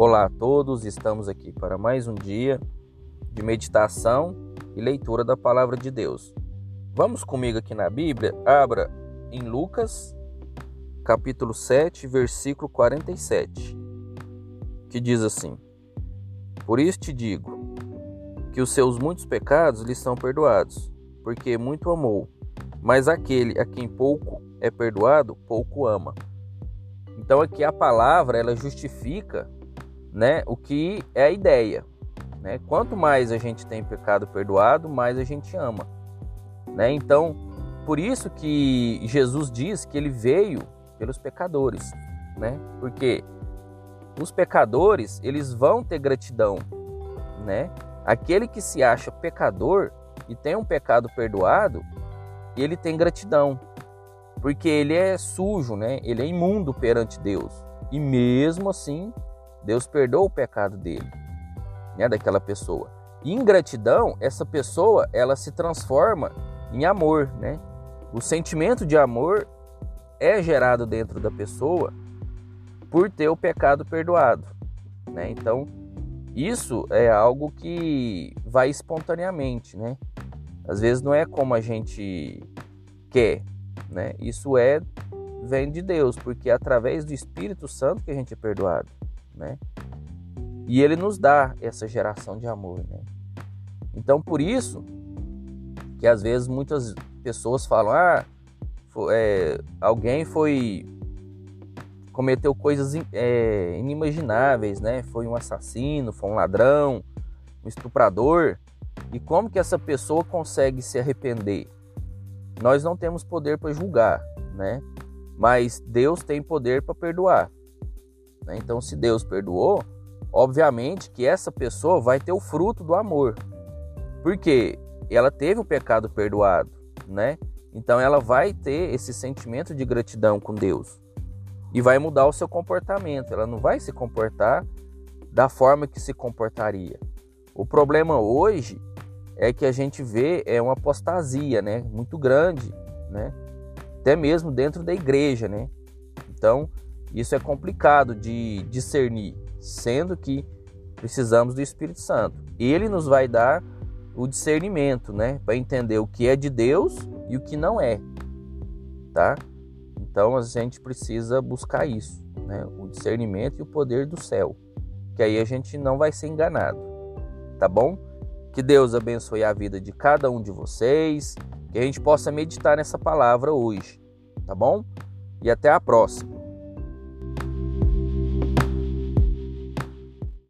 Olá a todos, estamos aqui para mais um dia de meditação e leitura da palavra de Deus. Vamos comigo aqui na Bíblia, abra em Lucas, capítulo 7, versículo 47, que diz assim: Por isso te digo que os seus muitos pecados lhe são perdoados, porque muito amou, mas aquele a quem pouco é perdoado, pouco ama. Então aqui a palavra ela justifica né, o que é a ideia. Né? Quanto mais a gente tem pecado perdoado, mais a gente ama. Né? Então, por isso que Jesus diz que ele veio pelos pecadores, né? Porque os pecadores, eles vão ter gratidão, né? Aquele que se acha pecador e tem um pecado perdoado, ele tem gratidão, porque ele é sujo, né? Ele é imundo perante Deus. E mesmo assim, Deus perdoa o pecado dele, né, daquela pessoa. E em gratidão, essa pessoa, ela se transforma em amor, né? O sentimento de amor é gerado dentro da pessoa por ter o pecado perdoado, né? Então, isso é algo que vai espontaneamente, né? Às vezes não é como a gente quer, né? Isso é vem de Deus, porque é através do Espírito Santo que a gente é perdoado né? E ele nos dá essa geração de amor, né? Então, por isso que às vezes muitas pessoas falam: ah, foi, é, alguém foi cometeu coisas é, inimagináveis, né? Foi um assassino, foi um ladrão, um estuprador. E como que essa pessoa consegue se arrepender? Nós não temos poder para julgar, né? Mas Deus tem poder para perdoar. Né? Então, se Deus perdoou, obviamente que essa pessoa vai ter o fruto do amor, porque ela teve o pecado perdoado, né? Então, ela vai ter esse sentimento de gratidão com Deus e vai mudar o seu comportamento. Ela não vai se comportar da forma que se comportaria. O problema hoje é que a gente vê é uma apostasia, né, muito grande, né? Até mesmo dentro da igreja, né? Então, isso é complicado de discernir, sendo que precisamos do Espírito Santo. Ele nos vai dar o discernimento, né, para entender o que é de Deus e o que não é, tá? Então a gente precisa buscar isso, né, o discernimento e o poder do céu, que aí a gente não vai ser enganado, tá bom? Que Deus abençoe a vida de cada um de vocês, que a gente possa meditar nessa palavra hoje, tá bom? E até a próxima.